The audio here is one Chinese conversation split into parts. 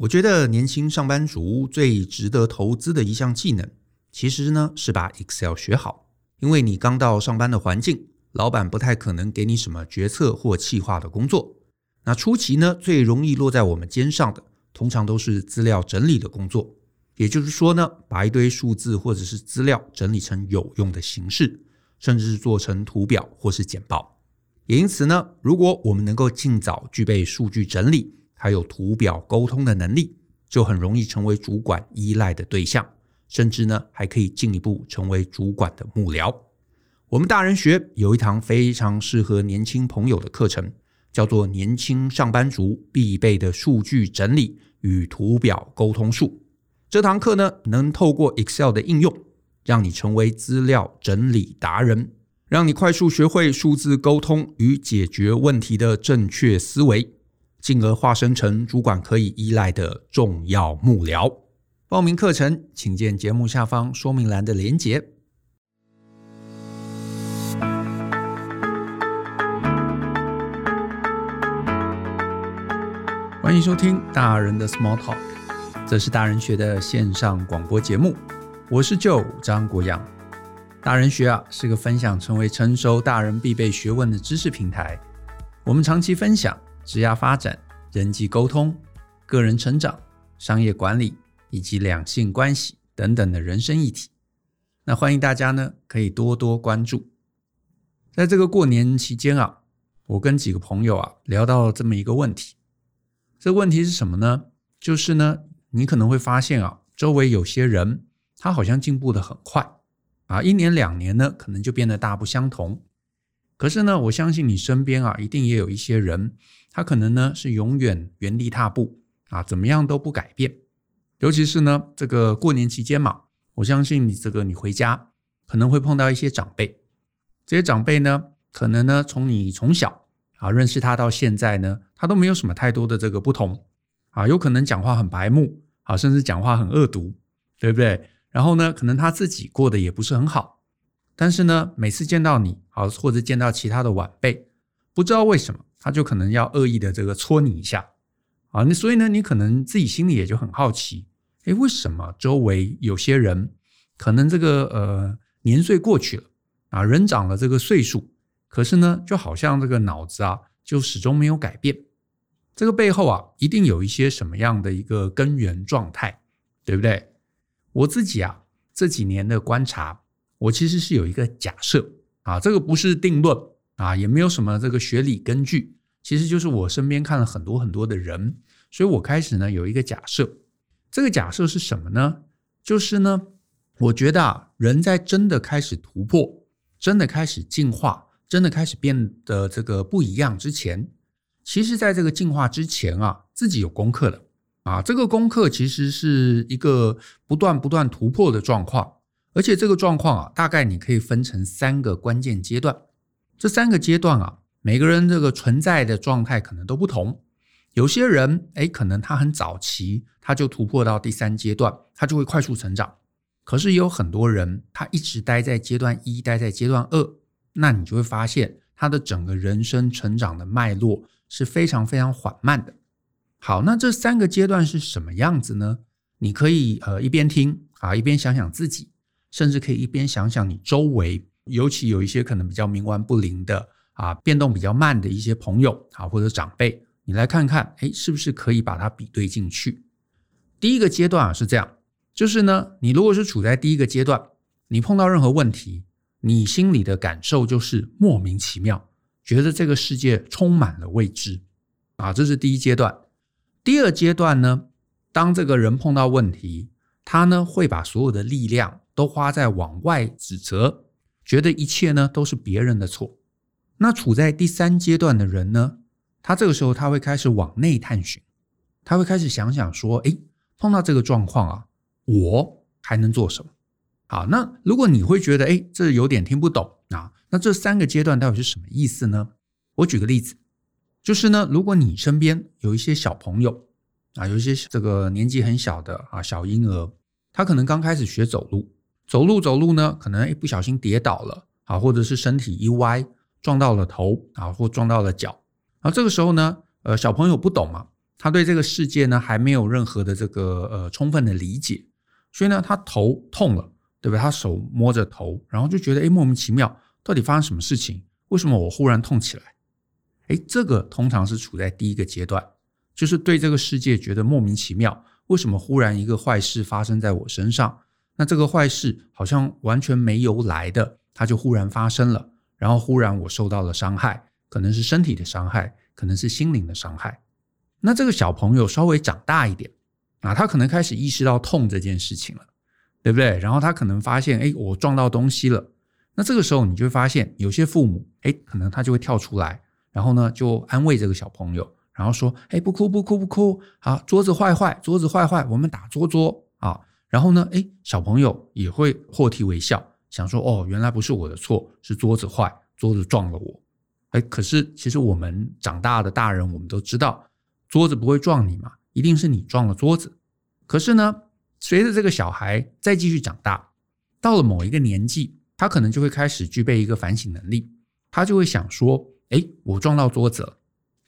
我觉得年轻上班族最值得投资的一项技能，其实呢是把 Excel 学好。因为你刚到上班的环境，老板不太可能给你什么决策或企划的工作。那初期呢，最容易落在我们肩上的，通常都是资料整理的工作。也就是说呢，把一堆数字或者是资料整理成有用的形式，甚至是做成图表或是简报。也因此呢，如果我们能够尽早具备数据整理，还有图表沟通的能力，就很容易成为主管依赖的对象，甚至呢，还可以进一步成为主管的幕僚。我们大人学有一堂非常适合年轻朋友的课程，叫做《年轻上班族必备的数据整理与图表沟通术》。这堂课呢，能透过 Excel 的应用，让你成为资料整理达人，让你快速学会数字沟通与解决问题的正确思维。进而化身成主管可以依赖的重要幕僚。报名课程，请见节目下方说明栏的连结。欢迎收听大人的 Small Talk，这是大人学的线上广播节目。我是 Joe 张国阳。大人学啊，是个分享成为成熟大人必备学问的知识平台。我们长期分享。职业发展、人际沟通、个人成长、商业管理以及两性关系等等的人生议题，那欢迎大家呢可以多多关注。在这个过年期间啊，我跟几个朋友啊聊到了这么一个问题。这问题是什么呢？就是呢，你可能会发现啊，周围有些人他好像进步的很快啊，一年两年呢可能就变得大不相同。可是呢，我相信你身边啊，一定也有一些人。他可能呢是永远原地踏步啊，怎么样都不改变。尤其是呢这个过年期间嘛，我相信你这个你回家可能会碰到一些长辈，这些长辈呢可能呢从你从小啊认识他到现在呢，他都没有什么太多的这个不同啊，有可能讲话很白目啊，甚至讲话很恶毒，对不对？然后呢，可能他自己过得也不是很好，但是呢，每次见到你啊，或者见到其他的晚辈，不知道为什么。他就可能要恶意的这个戳你一下啊，那所以呢，你可能自己心里也就很好奇，诶，为什么周围有些人可能这个呃年岁过去了啊，人长了这个岁数，可是呢，就好像这个脑子啊，就始终没有改变。这个背后啊，一定有一些什么样的一个根源状态，对不对？我自己啊，这几年的观察，我其实是有一个假设啊，这个不是定论啊，也没有什么这个学理根据。其实就是我身边看了很多很多的人，所以我开始呢有一个假设，这个假设是什么呢？就是呢，我觉得啊，人在真的开始突破、真的开始进化、真的开始变得这个不一样之前，其实在这个进化之前啊，自己有功课的啊。这个功课其实是一个不断不断突破的状况，而且这个状况啊，大概你可以分成三个关键阶段，这三个阶段啊。每个人这个存在的状态可能都不同，有些人诶，可能他很早期他就突破到第三阶段，他就会快速成长。可是也有很多人，他一直待在阶段一，待在阶段二，那你就会发现他的整个人生成长的脉络是非常非常缓慢的。好，那这三个阶段是什么样子呢？你可以呃一边听啊，一边想想自己，甚至可以一边想想你周围，尤其有一些可能比较冥顽不灵的。啊，变动比较慢的一些朋友啊，或者长辈，你来看看，哎，是不是可以把它比对进去？第一个阶段啊是这样，就是呢，你如果是处在第一个阶段，你碰到任何问题，你心里的感受就是莫名其妙，觉得这个世界充满了未知啊，这是第一阶段。第二阶段呢，当这个人碰到问题，他呢会把所有的力量都花在往外指责，觉得一切呢都是别人的错。那处在第三阶段的人呢，他这个时候他会开始往内探寻，他会开始想想说，诶，碰到这个状况啊，我还能做什么？好，那如果你会觉得，诶，这有点听不懂啊，那这三个阶段到底是什么意思呢？我举个例子，就是呢，如果你身边有一些小朋友啊，有一些这个年纪很小的啊小婴儿，他可能刚开始学走路，走路走路呢，可能一不小心跌倒了啊，或者是身体一歪。撞到了头啊，或撞到了脚，然后这个时候呢，呃，小朋友不懂嘛，他对这个世界呢还没有任何的这个呃充分的理解，所以呢他头痛了，对不对？他手摸着头，然后就觉得哎莫名其妙，到底发生什么事情？为什么我忽然痛起来？哎，这个通常是处在第一个阶段，就是对这个世界觉得莫名其妙，为什么忽然一个坏事发生在我身上？那这个坏事好像完全没由来的，它就忽然发生了，然后忽然我受到了伤害，可能是身体的伤害，可能是心灵的伤害。那这个小朋友稍微长大一点啊，他可能开始意识到痛这件事情了，对不对？然后他可能发现，哎，我撞到东西了。那这个时候你就会发现，有些父母，哎，可能他就会跳出来，然后呢就安慰这个小朋友，然后说，哎，不哭不哭不哭，啊，桌子坏坏，桌子坏坏，我们打桌桌啊。然后呢，哎，小朋友也会破涕为笑，想说，哦，原来不是我的错，是桌子坏，桌子撞了我。哎，可是其实我们长大的大人，我们都知道。桌子不会撞你嘛，一定是你撞了桌子。可是呢，随着这个小孩再继续长大，到了某一个年纪，他可能就会开始具备一个反省能力。他就会想说：“哎，我撞到桌子了，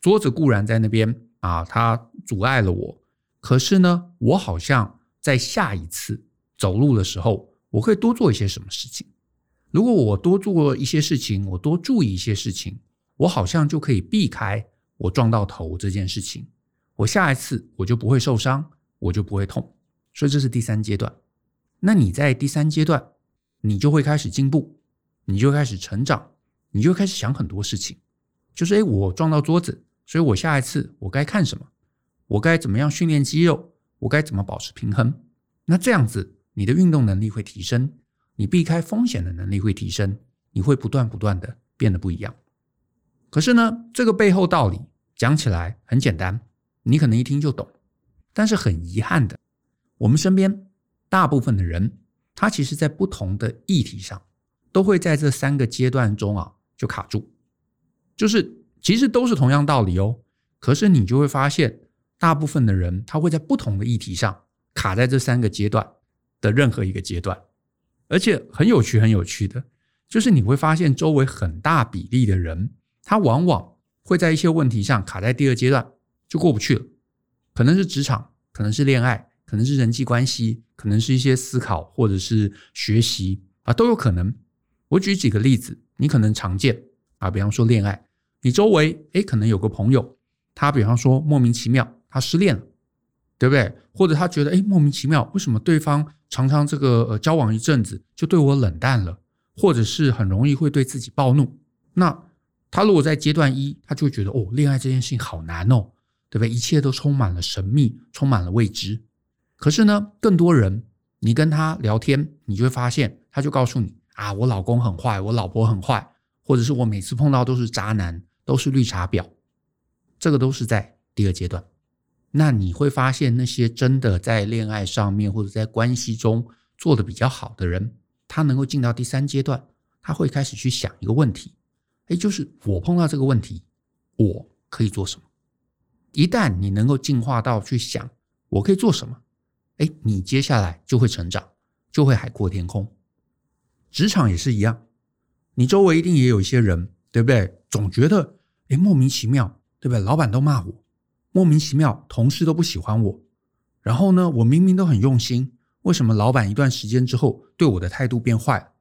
桌子固然在那边啊，它阻碍了我。可是呢，我好像在下一次走路的时候，我可以多做一些什么事情。如果我多做一些事情，我多注意一些事情，我好像就可以避开。”我撞到头这件事情，我下一次我就不会受伤，我就不会痛，所以这是第三阶段。那你在第三阶段，你就会开始进步，你就开始成长，你就开始想很多事情，就是诶，我撞到桌子，所以我下一次我该看什么？我该怎么样训练肌肉？我该怎么保持平衡？那这样子，你的运动能力会提升，你避开风险的能力会提升，你会不断不断的变得不一样。可是呢，这个背后道理讲起来很简单，你可能一听就懂。但是很遗憾的，我们身边大部分的人，他其实在不同的议题上，都会在这三个阶段中啊就卡住。就是其实都是同样道理哦，可是你就会发现，大部分的人他会在不同的议题上卡在这三个阶段的任何一个阶段，而且很有趣，很有趣的，就是你会发现周围很大比例的人。他往往会在一些问题上卡在第二阶段，就过不去了。可能是职场，可能是恋爱，可能是人际关系，可能是一些思考或者是学习啊，都有可能。我举几个例子，你可能常见啊，比方说恋爱，你周围诶可能有个朋友，他比方说莫名其妙他失恋了，对不对？或者他觉得诶莫名其妙，为什么对方常常这个呃交往一阵子就对我冷淡了，或者是很容易会对自己暴怒，那。他如果在阶段一，他就觉得哦，恋爱这件事情好难哦，对不对？一切都充满了神秘，充满了未知。可是呢，更多人，你跟他聊天，你就会发现，他就告诉你啊，我老公很坏，我老婆很坏，或者是我每次碰到都是渣男，都是绿茶婊。这个都是在第二阶段。那你会发现，那些真的在恋爱上面或者在关系中做的比较好的人，他能够进到第三阶段，他会开始去想一个问题。哎，就是我碰到这个问题，我可以做什么？一旦你能够进化到去想我可以做什么，哎，你接下来就会成长，就会海阔天空。职场也是一样，你周围一定也有一些人，对不对？总觉得哎莫名其妙，对不对？老板都骂我，莫名其妙，同事都不喜欢我。然后呢，我明明都很用心，为什么老板一段时间之后对我的态度变坏？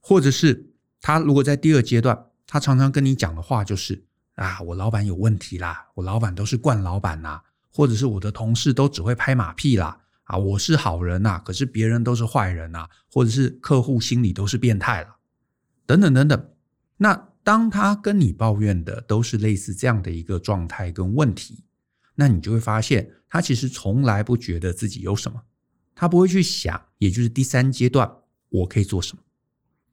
或者是他如果在第二阶段。他常常跟你讲的话就是啊，我老板有问题啦，我老板都是惯老板呐，或者是我的同事都只会拍马屁啦，啊，我是好人呐，可是别人都是坏人呐，或者是客户心里都是变态了，等等等等。那当他跟你抱怨的都是类似这样的一个状态跟问题，那你就会发现他其实从来不觉得自己有什么，他不会去想，也就是第三阶段我可以做什么。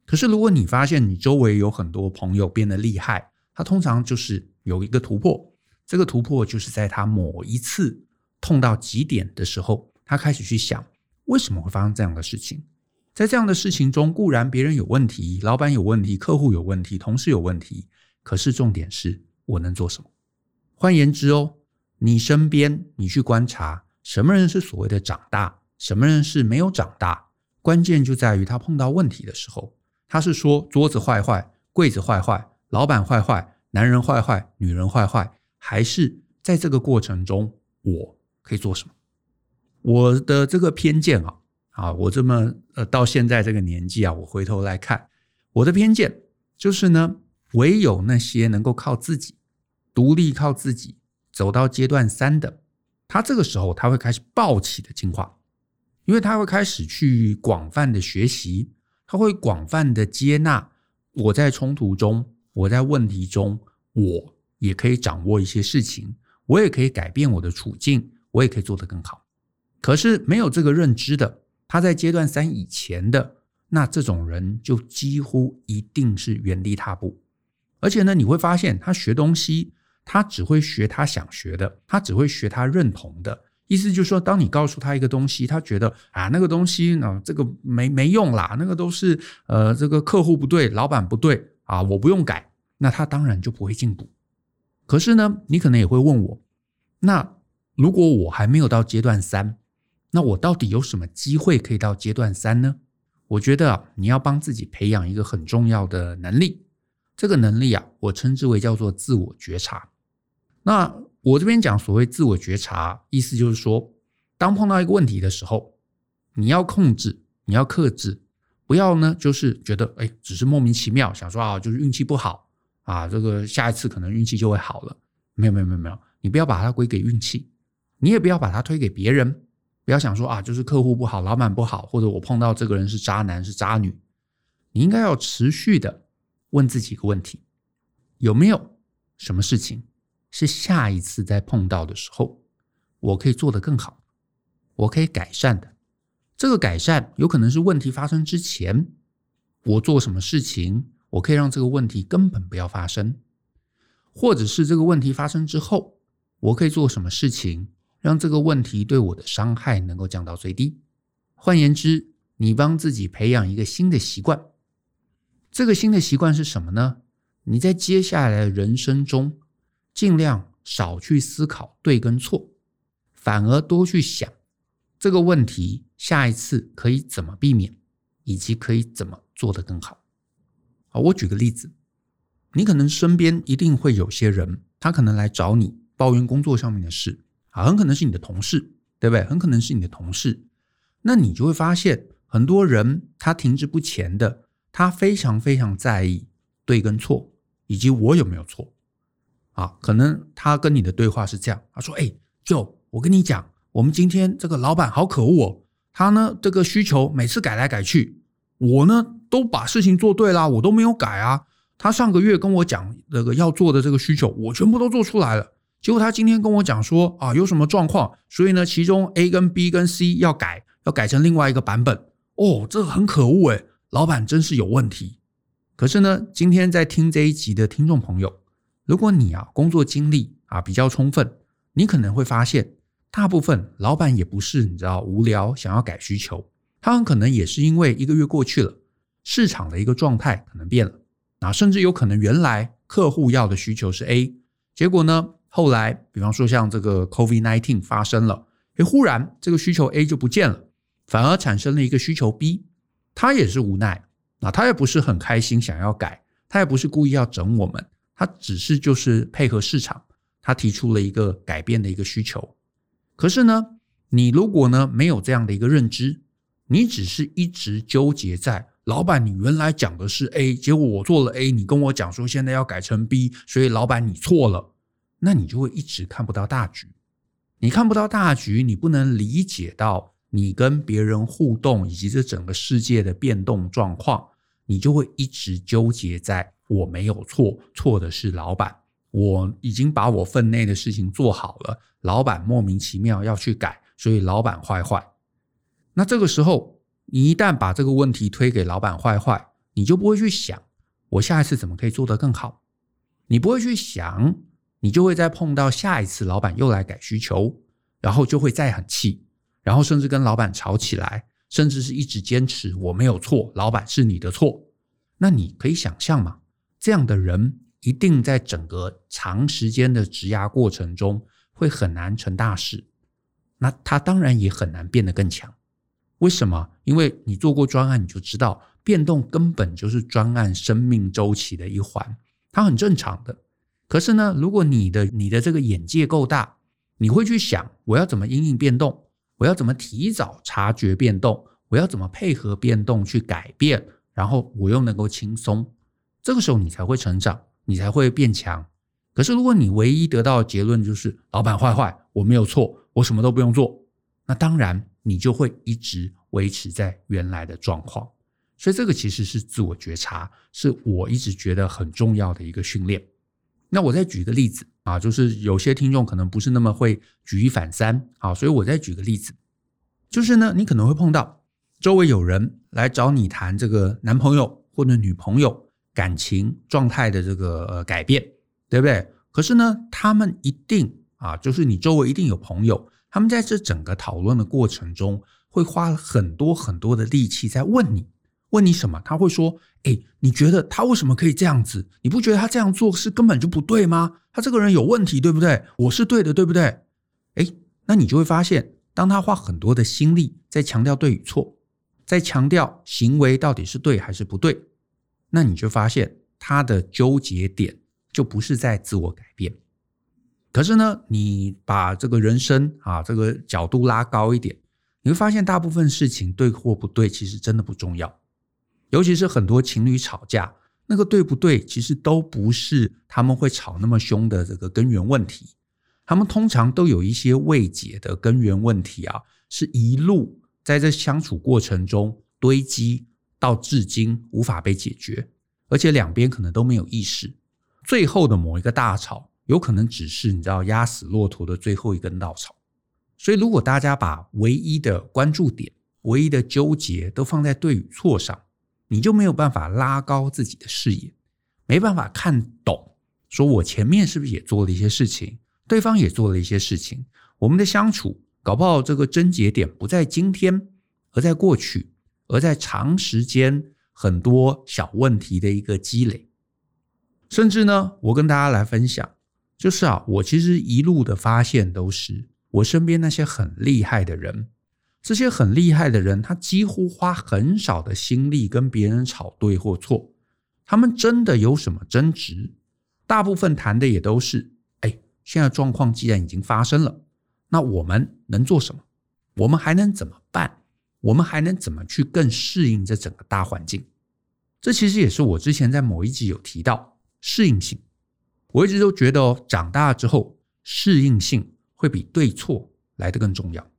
可是，如果你发现你周围有很多朋友变得厉害，他通常就是有一个突破。这个突破就是在他某一次痛到极点的时候，他开始去想为什么会发生这样的事情。在这样的事情中，固然别人有问题，老板有问题，客户有问题，同事有问题。可是重点是我能做什么？换言之哦，你身边你去观察什么人是所谓的长大，什么人是没有长大。关键就在于他碰到问题的时候。他是说桌子坏坏，柜子坏坏，老板坏坏，男人坏坏，女人坏坏，还是在这个过程中我可以做什么？我的这个偏见啊，啊，我这么呃到现在这个年纪啊，我回头来看，我的偏见就是呢，唯有那些能够靠自己独立、靠自己走到阶段三的，他这个时候他会开始暴起的进化，因为他会开始去广泛的学习，他会广泛的接纳我在冲突中，我在问题中，我也可以掌握一些事情，我也可以改变我的处境，我也可以做得更好。可是没有这个认知的，他在阶段三以前的，那这种人就几乎一定是原地踏步。而且呢，你会发现他学东西，他只会学他想学的，他只会学他认同的。意思就是说，当你告诉他一个东西，他觉得啊，那个东西呢，这个没没用啦，那个都是呃，这个客户不对，老板不对啊，我不用改，那他当然就不会进步。可是呢，你可能也会问我，那如果我还没有到阶段三？那我到底有什么机会可以到阶段三呢？我觉得啊，你要帮自己培养一个很重要的能力，这个能力啊，我称之为叫做自我觉察。那我这边讲所谓自我觉察，意思就是说，当碰到一个问题的时候，你要控制，你要克制，不要呢，就是觉得哎，只是莫名其妙想说啊，就是运气不好啊，这个下一次可能运气就会好了。没有没有没有没有，你不要把它归给运气，你也不要把它推给别人。不要想说啊，就是客户不好，老板不好，或者我碰到这个人是渣男是渣女。你应该要持续的问自己一个问题：有没有什么事情是下一次再碰到的时候，我可以做得更好，我可以改善的？这个改善有可能是问题发生之前，我做什么事情，我可以让这个问题根本不要发生，或者是这个问题发生之后，我可以做什么事情？让这个问题对我的伤害能够降到最低。换言之，你帮自己培养一个新的习惯。这个新的习惯是什么呢？你在接下来的人生中，尽量少去思考对跟错，反而多去想这个问题下一次可以怎么避免，以及可以怎么做得更好。好，我举个例子，你可能身边一定会有些人，他可能来找你抱怨工作上面的事。啊，很可能是你的同事，对不对？很可能是你的同事，那你就会发现，很多人他停滞不前的，他非常非常在意对跟错，以及我有没有错。啊，可能他跟你的对话是这样，他说：“哎，Joe，我跟你讲，我们今天这个老板好可恶哦，他呢这个需求每次改来改去，我呢都把事情做对啦，我都没有改啊。他上个月跟我讲那个要做的这个需求，我全部都做出来了。”结果他今天跟我讲说啊，有什么状况，所以呢，其中 A 跟 B 跟 C 要改，要改成另外一个版本。哦，这很可恶诶，老板真是有问题。可是呢，今天在听这一集的听众朋友，如果你啊工作经历啊比较充分，你可能会发现，大部分老板也不是你知道无聊想要改需求，他很可能也是因为一个月过去了，市场的一个状态可能变了，啊，甚至有可能原来客户要的需求是 A，结果呢，后来，比方说像这个 COVID-19 发生了，诶，忽然这个需求 A 就不见了，反而产生了一个需求 B，他也是无奈，啊，他也不是很开心想要改，他也不是故意要整我们，他只是就是配合市场，他提出了一个改变的一个需求。可是呢，你如果呢没有这样的一个认知，你只是一直纠结在老板，你原来讲的是 A，结果我做了 A，你跟我讲说现在要改成 B，所以老板你错了。那你就会一直看不到大局，你看不到大局，你不能理解到你跟别人互动以及这整个世界的变动状况，你就会一直纠结在我没有错，错的是老板，我已经把我分内的事情做好了，老板莫名其妙要去改，所以老板坏坏。那这个时候，你一旦把这个问题推给老板坏坏，你就不会去想我下一次怎么可以做得更好，你不会去想。你就会再碰到下一次老板又来改需求，然后就会再很气，然后甚至跟老板吵起来，甚至是一直坚持我没有错，老板是你的错。那你可以想象吗？这样的人一定在整个长时间的职涯过程中会很难成大事，那他当然也很难变得更强。为什么？因为你做过专案，你就知道变动根本就是专案生命周期的一环，它很正常的。可是呢，如果你的你的这个眼界够大，你会去想我要怎么因应变动，我要怎么提早察觉变动，我要怎么配合变动去改变，然后我又能够轻松。这个时候你才会成长，你才会变强。可是如果你唯一得到的结论就是老板坏坏，我没有错，我什么都不用做，那当然你就会一直维持在原来的状况。所以这个其实是自我觉察，是我一直觉得很重要的一个训练。那我再举个例子啊，就是有些听众可能不是那么会举一反三啊，所以我再举个例子，就是呢，你可能会碰到周围有人来找你谈这个男朋友或者女朋友感情状态的这个呃改变，对不对？可是呢，他们一定啊，就是你周围一定有朋友，他们在这整个讨论的过程中会花很多很多的力气在问你。问你什么？他会说：“哎，你觉得他为什么可以这样子？你不觉得他这样做是根本就不对吗？他这个人有问题，对不对？我是对的，对不对？”哎，那你就会发现，当他花很多的心力在强调对与错，在强调行为到底是对还是不对，那你就发现他的纠结点就不是在自我改变。可是呢，你把这个人生啊这个角度拉高一点，你会发现大部分事情对或不对，其实真的不重要。尤其是很多情侣吵架，那个对不对，其实都不是他们会吵那么凶的这个根源问题。他们通常都有一些未解的根源问题啊，是一路在这相处过程中堆积到至今无法被解决，而且两边可能都没有意识。最后的某一个大吵，有可能只是你知道压死骆驼的最后一根稻草。所以，如果大家把唯一的关注点、唯一的纠结都放在对与错上，你就没有办法拉高自己的视野，没办法看懂，说我前面是不是也做了一些事情，对方也做了一些事情，我们的相处搞不好这个症结点不在今天，而在过去，而在长时间很多小问题的一个积累。甚至呢，我跟大家来分享，就是啊，我其实一路的发现都是我身边那些很厉害的人。这些很厉害的人，他几乎花很少的心力跟别人吵对或错。他们真的有什么争执？大部分谈的也都是：哎，现在状况既然已经发生了，那我们能做什么？我们还能怎么办？我们还能怎么去更适应这整个大环境？这其实也是我之前在某一集有提到适应性。我一直都觉得哦，长大之后适应性会比对错来得更重要。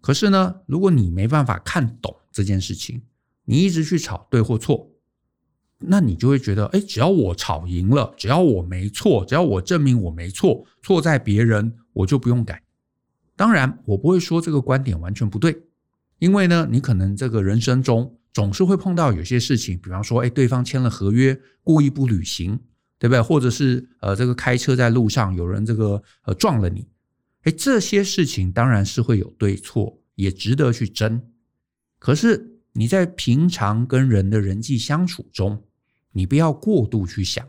可是呢，如果你没办法看懂这件事情，你一直去吵对或错，那你就会觉得，哎，只要我吵赢了，只要我没错，只要我证明我没错，错在别人，我就不用改。当然，我不会说这个观点完全不对，因为呢，你可能这个人生中总是会碰到有些事情，比方说，哎，对方签了合约，故意不履行，对不对？或者是呃，这个开车在路上有人这个呃撞了你。哎，这些事情当然是会有对错，也值得去争。可是你在平常跟人的人际相处中，你不要过度去想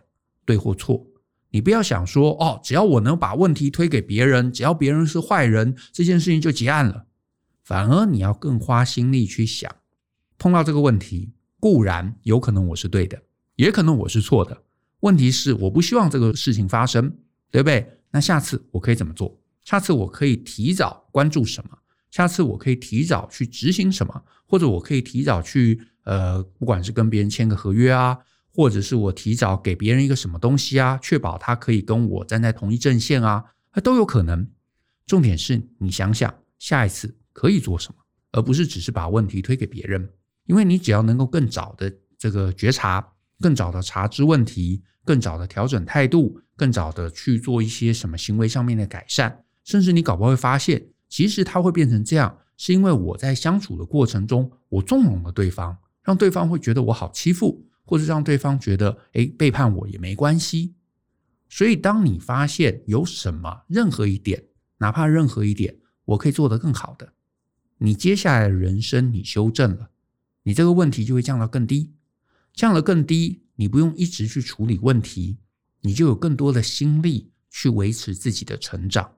对或错。你不要想说哦，只要我能把问题推给别人，只要别人是坏人，这件事情就结案了。反而你要更花心力去想，碰到这个问题，固然有可能我是对的，也可能我是错的。问题是我不希望这个事情发生，对不对？那下次我可以怎么做？下次我可以提早关注什么？下次我可以提早去执行什么？或者我可以提早去呃，不管是跟别人签个合约啊，或者是我提早给别人一个什么东西啊，确保他可以跟我站在同一阵线啊，都有可能。重点是你想想下一次可以做什么，而不是只是把问题推给别人。因为你只要能够更早的这个觉察，更早的察知问题，更早的调整态度，更早的去做一些什么行为上面的改善。甚至你搞不好会发现，其实他会变成这样，是因为我在相处的过程中，我纵容了对方，让对方会觉得我好欺负，或者让对方觉得，哎，背叛我也没关系。所以，当你发现有什么任何一点，哪怕任何一点，我可以做得更好的，你接下来的人生你修正了，你这个问题就会降到更低，降了更低，你不用一直去处理问题，你就有更多的心力去维持自己的成长。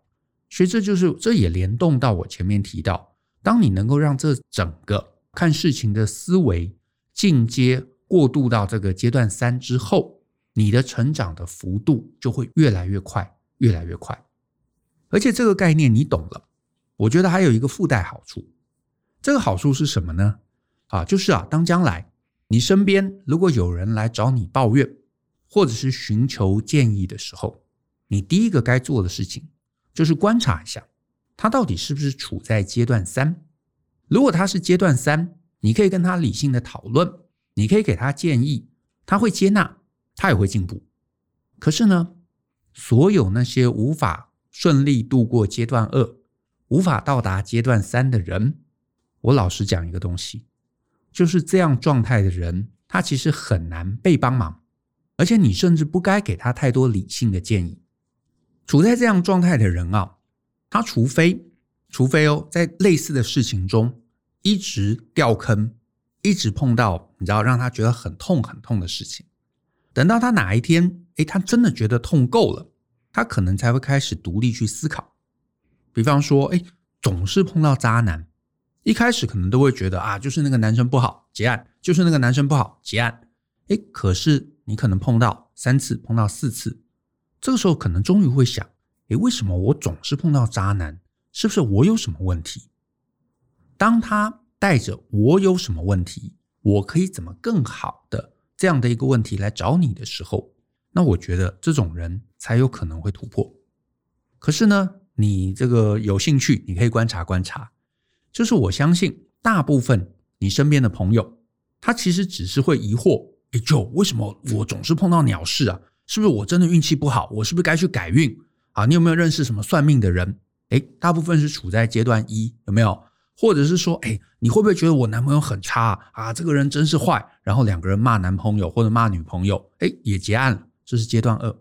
所以这就是，这也联动到我前面提到，当你能够让这整个看事情的思维进阶过渡到这个阶段三之后，你的成长的幅度就会越来越快，越来越快。而且这个概念你懂了，我觉得还有一个附带好处。这个好处是什么呢？啊，就是啊，当将来你身边如果有人来找你抱怨，或者是寻求建议的时候，你第一个该做的事情就是观察一下，他到底是不是处在阶段三。如果他是阶段三，你可以跟他理性的讨论，你可以给他建议，他会接纳，他也会进步。可是呢，所有那些无法顺利度过阶段二、无法到达阶段三的人，我老实讲一个东西，就是这样状态的人，他其实很难被帮忙，而且你甚至不该给他太多理性的建议。处在这样状态的人啊，他除非，除非哦，在类似的事情中一直掉坑，一直碰到你知道让他觉得很痛很痛的事情，等到他哪一天，诶，他真的觉得痛够了，他可能才会开始独立去思考。比方说，诶，总是碰到渣男，一开始可能都会觉得啊，就是那个男生不好，结案；就是那个男生不好，结案。诶，可是你可能碰到三次，碰到四次，这个时候可能终于会想，诶，为什么我总是碰到渣男？是不是我有什么问题？当他带着我有什么问题，我可以怎么更好的这样的一个问题来找你的时候，那我觉得这种人才有可能会突破。可是呢，你这个有兴趣，你可以观察观察。就是我相信大部分你身边的朋友，他其实只是会疑惑：哎，就为什么我总是碰到鸟事啊？是不是我真的运气不好？我是不是该去改运啊？你有没有认识什么算命的人？哎，大部分是处在阶段一，有没有？或者是说，哎，你会不会觉得我男朋友很差啊？这个人真是坏。然后两个人骂男朋友或者骂女朋友，哎，也结案了，这是阶段二。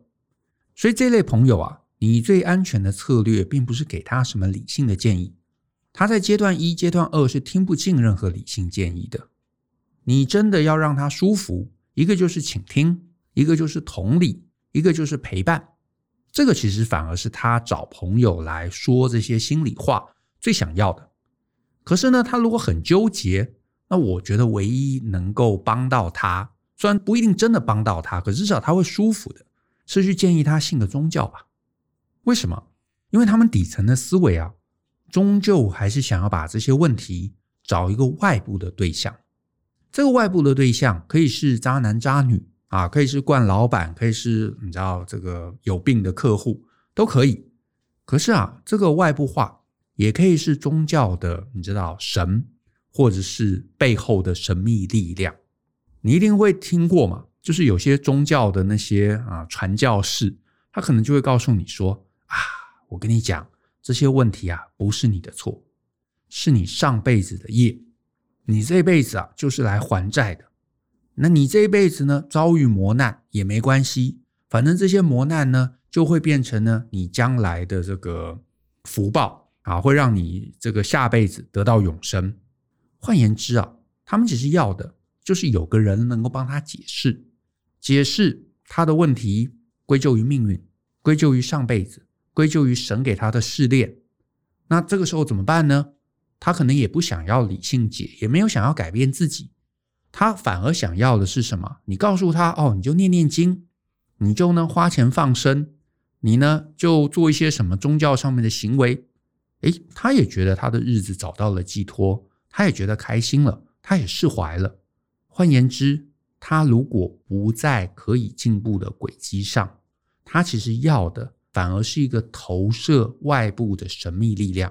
所以这类朋友啊，你最安全的策略并不是给他什么理性的建议，他在阶段一、阶段二是听不进任何理性建议的。你真的要让他舒服，一个就是倾听，一个就是同理，一个就是陪伴。这个其实反而是他找朋友来说这些心里话最想要的。可是呢，他如果很纠结，那我觉得唯一能够帮到他，虽然不一定真的帮到他，可至少他会舒服的，是去建议他信个宗教吧。为什么？因为他们底层的思维啊，终究还是想要把这些问题找一个外部的对象。这个外部的对象可以是渣男渣女。啊，可以是惯老板，可以是你知道这个有病的客户都可以。可是啊，这个外部化也可以是宗教的，你知道神，或者是背后的神秘力量。你一定会听过嘛？就是有些宗教的那些啊传教士，他可能就会告诉你说啊，我跟你讲，这些问题啊不是你的错，是你上辈子的业，你这辈子啊就是来还债的。那你这一辈子呢，遭遇磨难也没关系，反正这些磨难呢，就会变成呢你将来的这个福报啊，会让你这个下辈子得到永生。换言之啊，他们其实要的就是有个人能够帮他解释，解释他的问题，归咎于命运，归咎于上辈子，归咎于神给他的试炼。那这个时候怎么办呢？他可能也不想要理性解，也没有想要改变自己。他反而想要的是什么？你告诉他哦，你就念念经，你就呢花钱放生，你呢就做一些什么宗教上面的行为。诶，他也觉得他的日子找到了寄托，他也觉得开心了，他也释怀了。换言之，他如果不在可以进步的轨迹上，他其实要的反而是一个投射外部的神秘力量，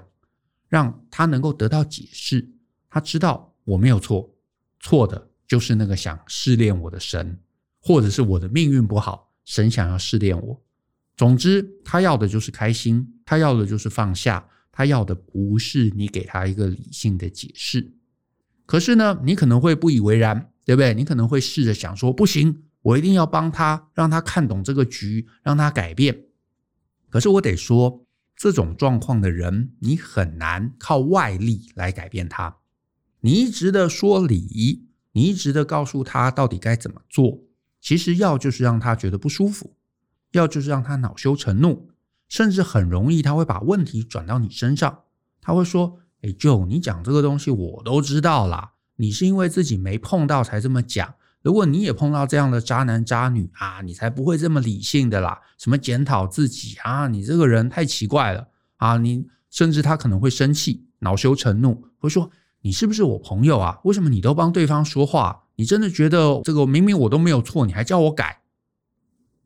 让他能够得到解释。他知道我没有错，错的。就是那个想试炼我的神，或者是我的命运不好，神想要试炼我。总之，他要的就是开心，他要的就是放下，他要的不是你给他一个理性的解释。可是呢，你可能会不以为然，对不对？你可能会试着想说，不行，我一定要帮他，让他看懂这个局，让他改变。可是我得说，这种状况的人，你很难靠外力来改变他。你一直的说理。你一直的告诉他到底该怎么做，其实要就是让他觉得不舒服，要就是让他恼羞成怒，甚至很容易他会把问题转到你身上。他会说：“哎舅你讲这个东西我都知道啦，你是因为自己没碰到才这么讲。如果你也碰到这样的渣男渣女啊，你才不会这么理性的啦。什么检讨自己啊，你这个人太奇怪了啊，你甚至他可能会生气、恼羞成怒，会说：“你是不是我朋友啊？为什么你都帮对方说话？你真的觉得这个明明我都没有错，你还叫我改？”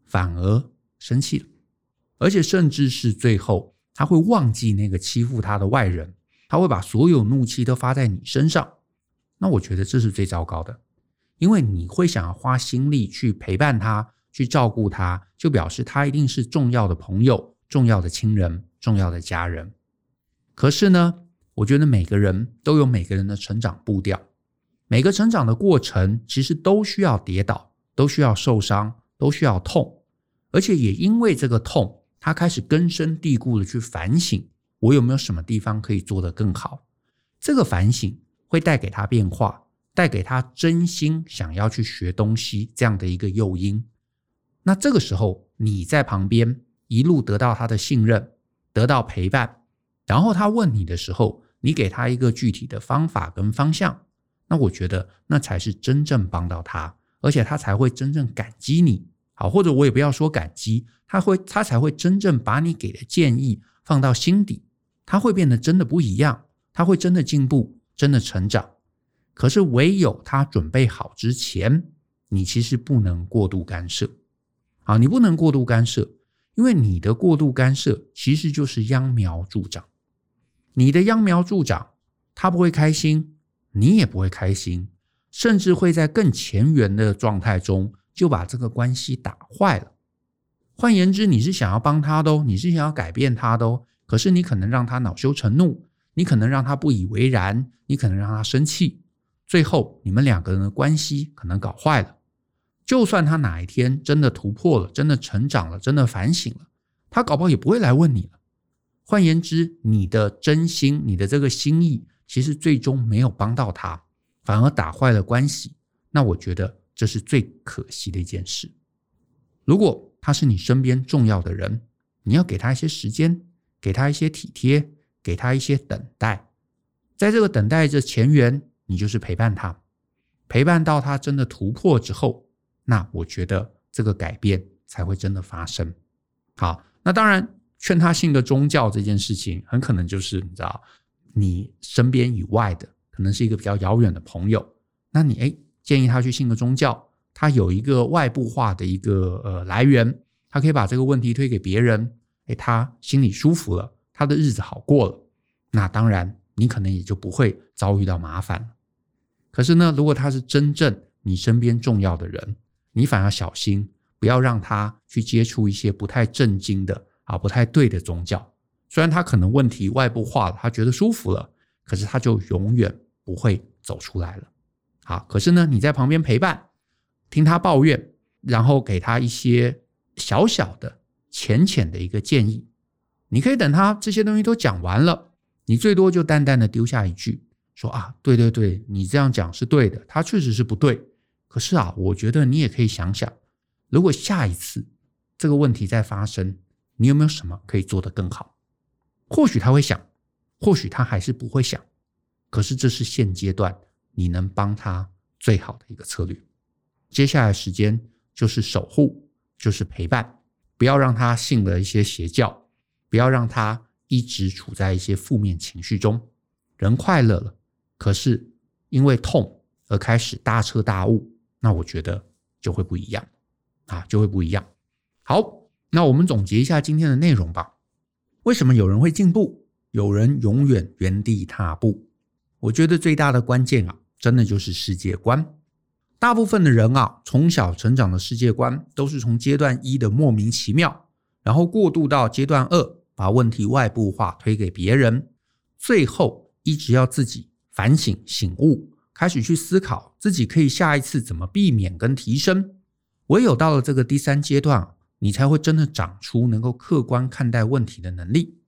反而生气了，而且甚至是最后他会忘记那个欺负他的外人，他会把所有怒气都发在你身上。那我觉得这是最糟糕的，因为你会想要花心力去陪伴他。去照顾他，就表示他一定是重要的朋友、重要的亲人、重要的家人。可是呢，我觉得每个人都有每个人的成长步调，每个成长的过程其实都需要跌倒，都需要受伤，都需要痛，而且也因为这个痛，他开始根深蒂固的去反省，我有没有什么地方可以做得更好。这个反省会带给他变化，带给他真心想要去学东西这样的一个诱因。那这个时候，你在旁边一路得到他的信任，得到陪伴，然后他问你的时候，你给他一个具体的方法跟方向，那我觉得那才是真正帮到他，而且他才会真正感激你。好，或者我也不要说感激，他会他才会真正把你给的建议放到心底，他会变得真的不一样，他会真的进步，真的成长。可是唯有他准备好之前，你其实不能过度干涉。啊，你不能过度干涉，因为你的过度干涉其实就是秧苗助长。你的秧苗助长，他不会开心，你也不会开心，甚至会在更前缘的状态中就把这个关系打坏了。换言之，你是想要帮他的哦，你是想要改变他的哦，可是你可能让他恼羞成怒，你可能让他不以为然，你可能让他生气，最后你们两个人的关系可能搞坏了。就算他哪一天真的突破了，真的成长了，真的反省了，他搞不好也不会来问你了。换言之，你的真心，你的这个心意，其实最终没有帮到他，反而打坏了关系。那我觉得这是最可惜的一件事。如果他是你身边重要的人，你要给他一些时间，给他一些体贴，给他一些等待。在这个等待的前缘，你就是陪伴他，陪伴到他真的突破之后。那我觉得这个改变才会真的发生。好，那当然劝他信个宗教这件事情，很可能就是你知道，你身边以外的，可能是一个比较遥远的朋友。那你诶建议他去信个宗教，他有一个外部化的一个呃来源，他可以把这个问题推给别人，诶，他心里舒服了，他的日子好过了。那当然，你可能也就不会遭遇到麻烦。可是呢，如果他是真正你身边重要的人，你反而小心，不要让他去接触一些不太正经的啊，不太对的宗教。虽然他可能问题外部化了，他觉得舒服了，可是他就永远不会走出来了。好，可是呢，你在旁边陪伴，听他抱怨，然后给他一些小小的、浅浅的一个建议。你可以等他这些东西都讲完了，你最多就淡淡的丢下一句，说啊，对对对，你这样讲是对的，他确实是不对。可是啊，我觉得你也可以想想，如果下一次这个问题再发生，你有没有什么可以做得更好？或许他会想，或许他还是不会想。可是这是现阶段你能帮他最好的一个策略。接下来时间就是守护，就是陪伴，不要让他信了一些邪教，不要让他一直处在一些负面情绪中。人快乐了，可是因为痛而开始大彻大悟。那我觉得就会不一样啊，就会不一样。好，那我们总结一下今天的内容吧。为什么有人会进步，有人永远原地踏步？我觉得最大的关键啊，真的就是世界观。大部分的人啊，从小成长的世界观都是从阶段一的莫名其妙，然后过渡到阶段二，把问题外部化推给别人，最后一直要自己反省醒悟。开始去思考自己可以下一次怎么避免跟提升，唯有到了这个第三阶段，你才会真的长出能够客观看待问题的能力。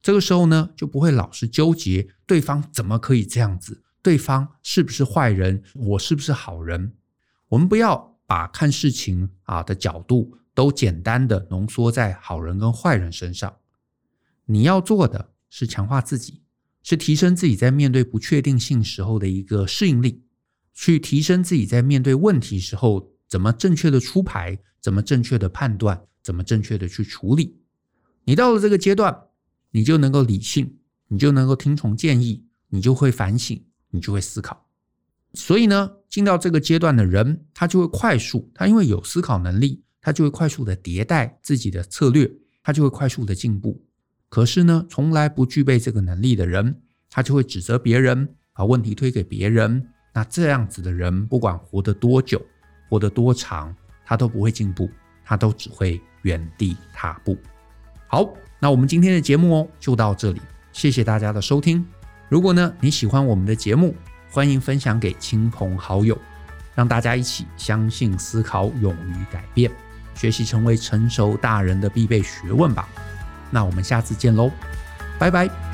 这个时候呢，就不会老是纠结对方怎么可以这样子，对方是不是坏人，我是不是好人。我们不要把看事情啊的角度都简单的浓缩在好人跟坏人身上。你要做的是强化自己。是提升自己在面对不确定性时候的一个适应力，去提升自己在面对问题时候怎么正确的出牌，怎么正确的判断，怎么正确的去处理。你到了这个阶段，你就能够理性，你就能够听从建议，你就会反省，你就会思考。所以呢，进到这个阶段的人，他就会快速，他因为有思考能力，他就会快速的迭代自己的策略，他就会快速的进步。可是呢，从来不具备这个能力的人，他就会指责别人，把问题推给别人。那这样子的人，不管活得多久，活得多长，他都不会进步，他都只会原地踏步。好，那我们今天的节目哦，就到这里，谢谢大家的收听。如果呢，你喜欢我们的节目，欢迎分享给亲朋好友，让大家一起相信、思考、勇于改变，学习成为成熟大人的必备学问吧。那我们下次见喽，拜拜。